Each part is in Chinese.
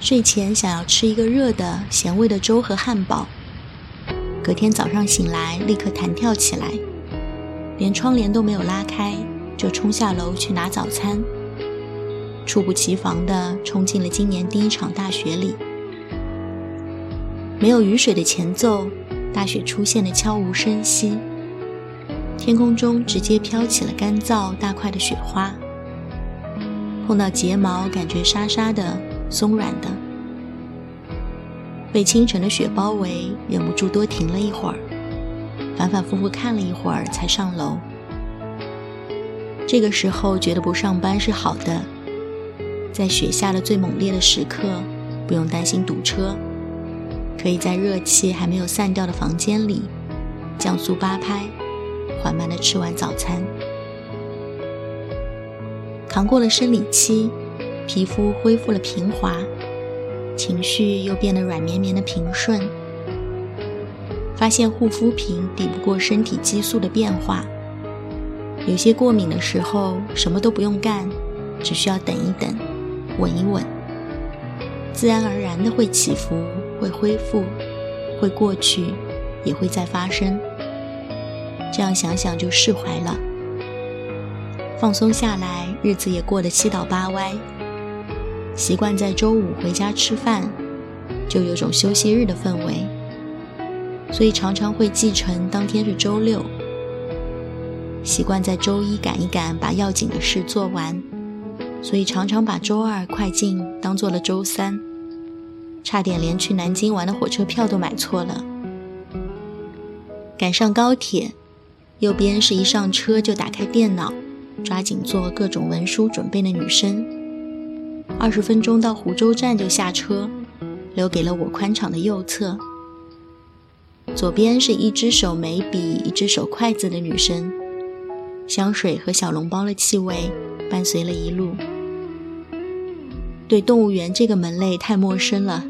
睡前想要吃一个热的咸味的粥和汉堡，隔天早上醒来立刻弹跳起来，连窗帘都没有拉开就冲下楼去拿早餐，猝不及防地冲进了今年第一场大雪里。没有雨水的前奏，大雪出现的悄无声息，天空中直接飘起了干燥大块的雪花，碰到睫毛感觉沙沙的、松软的。被清晨的雪包围，忍不住多停了一会儿，反反复复看了一会儿才上楼。这个时候觉得不上班是好的，在雪下的最猛烈的时刻，不用担心堵车。可以在热气还没有散掉的房间里，降速八拍，缓慢地吃完早餐。扛过了生理期，皮肤恢复了平滑，情绪又变得软绵绵的平顺。发现护肤品抵不过身体激素的变化，有些过敏的时候什么都不用干，只需要等一等，稳一稳，自然而然的会起伏。会恢复，会过去，也会再发生。这样想想就释怀了，放松下来，日子也过得七倒八歪。习惯在周五回家吃饭，就有种休息日的氛围，所以常常会记成当天是周六。习惯在周一赶一赶，把要紧的事做完，所以常常把周二快进当做了周三。差点连去南京玩的火车票都买错了。赶上高铁，右边是一上车就打开电脑，抓紧做各种文书准备的女生。二十分钟到湖州站就下车，留给了我宽敞的右侧。左边是一只手眉笔、一只手筷子的女生，香水和小笼包的气味伴随了一路。对动物园这个门类太陌生了。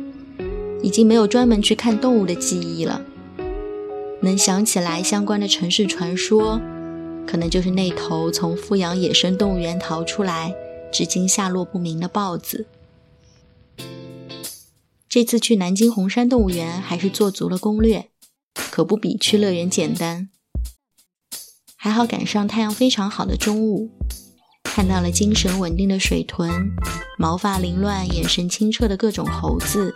已经没有专门去看动物的记忆了。能想起来相关的城市传说，可能就是那头从富阳野生动物园逃出来，至今下落不明的豹子。这次去南京红山动物园还是做足了攻略，可不比去乐园简单。还好赶上太阳非常好的中午，看到了精神稳定的水豚，毛发凌乱、眼神清澈的各种猴子。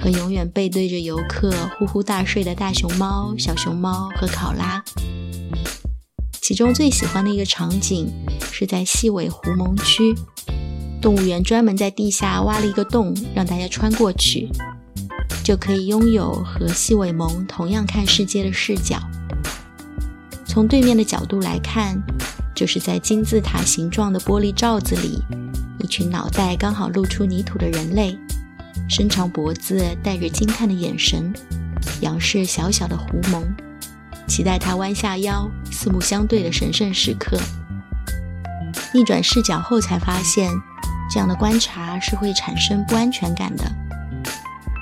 和永远背对着游客呼呼大睡的大熊猫、小熊猫和考拉。其中最喜欢的一个场景是在细尾狐獴区，动物园专门在地下挖了一个洞，让大家穿过去，就可以拥有和细尾獴同样看世界的视角。从对面的角度来看，就是在金字塔形状的玻璃罩子里，一群脑袋刚好露出泥土的人类。伸长脖子，带着惊叹的眼神，仰视小小的狐獴，期待它弯下腰，四目相对的神圣时刻。逆转视角后，才发现这样的观察是会产生不安全感的。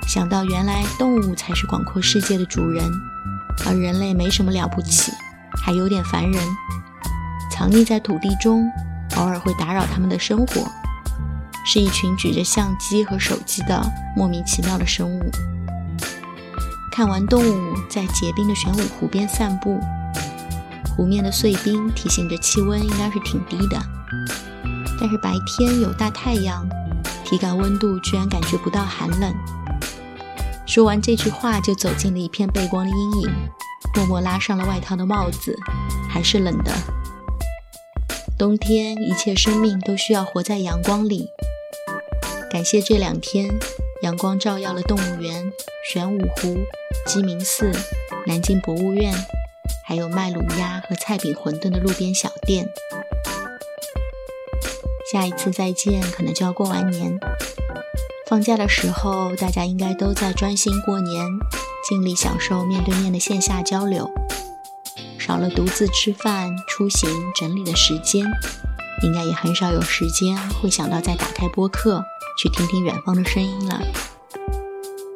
想到原来动物才是广阔世界的主人，而人类没什么了不起，还有点烦人，藏匿在土地中，偶尔会打扰他们的生活。是一群举着相机和手机的莫名其妙的生物。看完动物在结冰的玄武湖边散步，湖面的碎冰提醒着气温应该是挺低的，但是白天有大太阳，体感温度居然感觉不到寒冷。说完这句话，就走进了一片背光的阴影，默默拉上了外套的帽子，还是冷的。冬天，一切生命都需要活在阳光里。感谢这两天，阳光照耀了动物园、玄武湖、鸡鸣寺、南京博物院，还有卖卤鸭和菜饼馄饨的路边小店。下一次再见，可能就要过完年。放假的时候，大家应该都在专心过年，尽力享受面对面的线下交流，少了独自吃饭、出行、整理的时间，应该也很少有时间会想到再打开播客。去听听远方的声音了。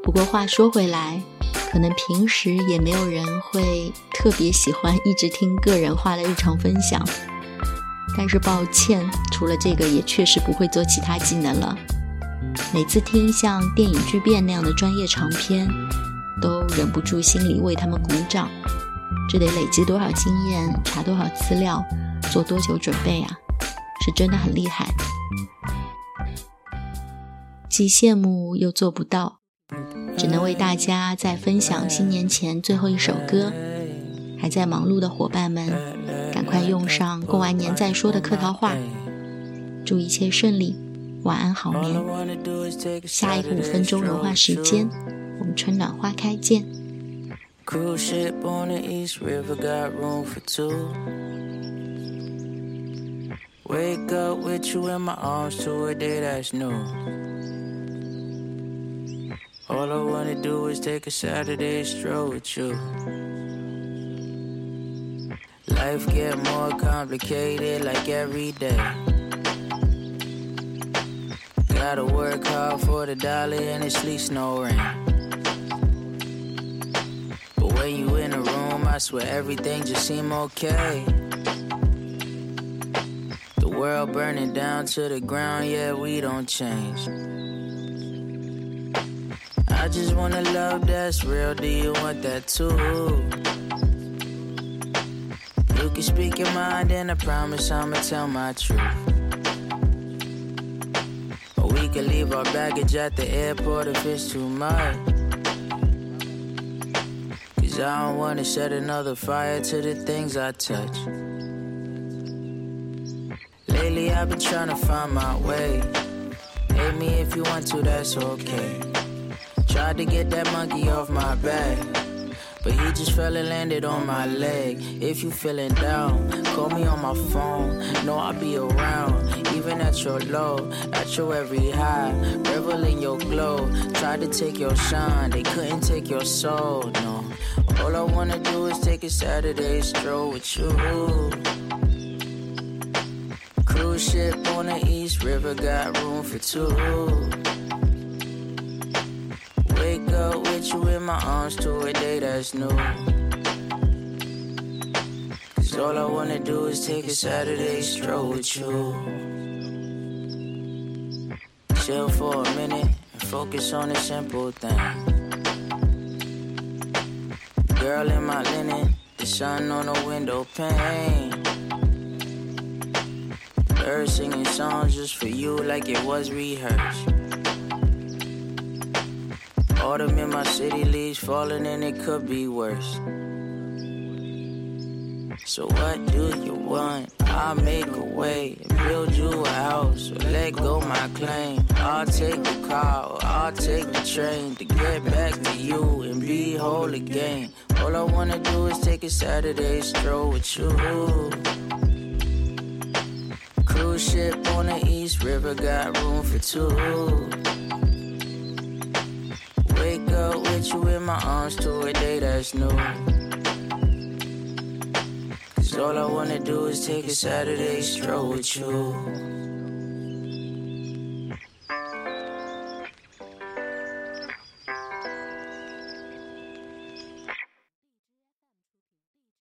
不过话说回来，可能平时也没有人会特别喜欢一直听个人化的日常分享。但是抱歉，除了这个，也确实不会做其他技能了。每次听像电影巨变那样的专业长篇，都忍不住心里为他们鼓掌。这得累积多少经验，查多少资料，做多久准备啊？是真的很厉害。既羡慕又做不到，只能为大家再分享新年前最后一首歌。还在忙碌的伙伴们，赶快用上过完年再说的客套话。祝一切顺利，晚安好眠。下一个五分钟融化时间，我们春暖花开见。Life get more complicated like every day. Gotta work hard for the dollar and it sleeps no rain. But when you in a room, I swear everything just seem okay. The world burning down to the ground, yeah, we don't change. I just want a love that's real. Do you want that too? You can speak your mind, and I promise I'ma tell my truth. Or we can leave our baggage at the airport if it's too much. Cause I don't wanna set another fire to the things I touch. Lately I've been trying to find my way. Hate me if you want to, that's okay. Tried to get that monkey off my back. But he just fell and landed on my leg. If you feeling down, call me on my phone. Know I'll be around, even at your low, at your every high. Revel in your glow. Tried to take your shine, they couldn't take your soul. No, all I wanna do is take a Saturday stroll with you. Cruise ship on the East River, got room for two my arms to a day that's new. Cause all I wanna do is take a Saturday stroll with you. Chill for a minute and focus on the simple thing. Girl in my linen, the sun on the window pane. Birds singing songs just for you like it was rehearsed. Autumn in my city, leaves falling and it could be worse. So what do you want? I'll make a way, build you a house, let go my claim. I'll take the car, I'll take the train to get back to you and be whole again. All I wanna do is take a Saturday stroll with you. Cruise ship on the East River, got room for two up with you in my arms to a day that's new. Cause all I wanna do is take a Saturday stroll with you.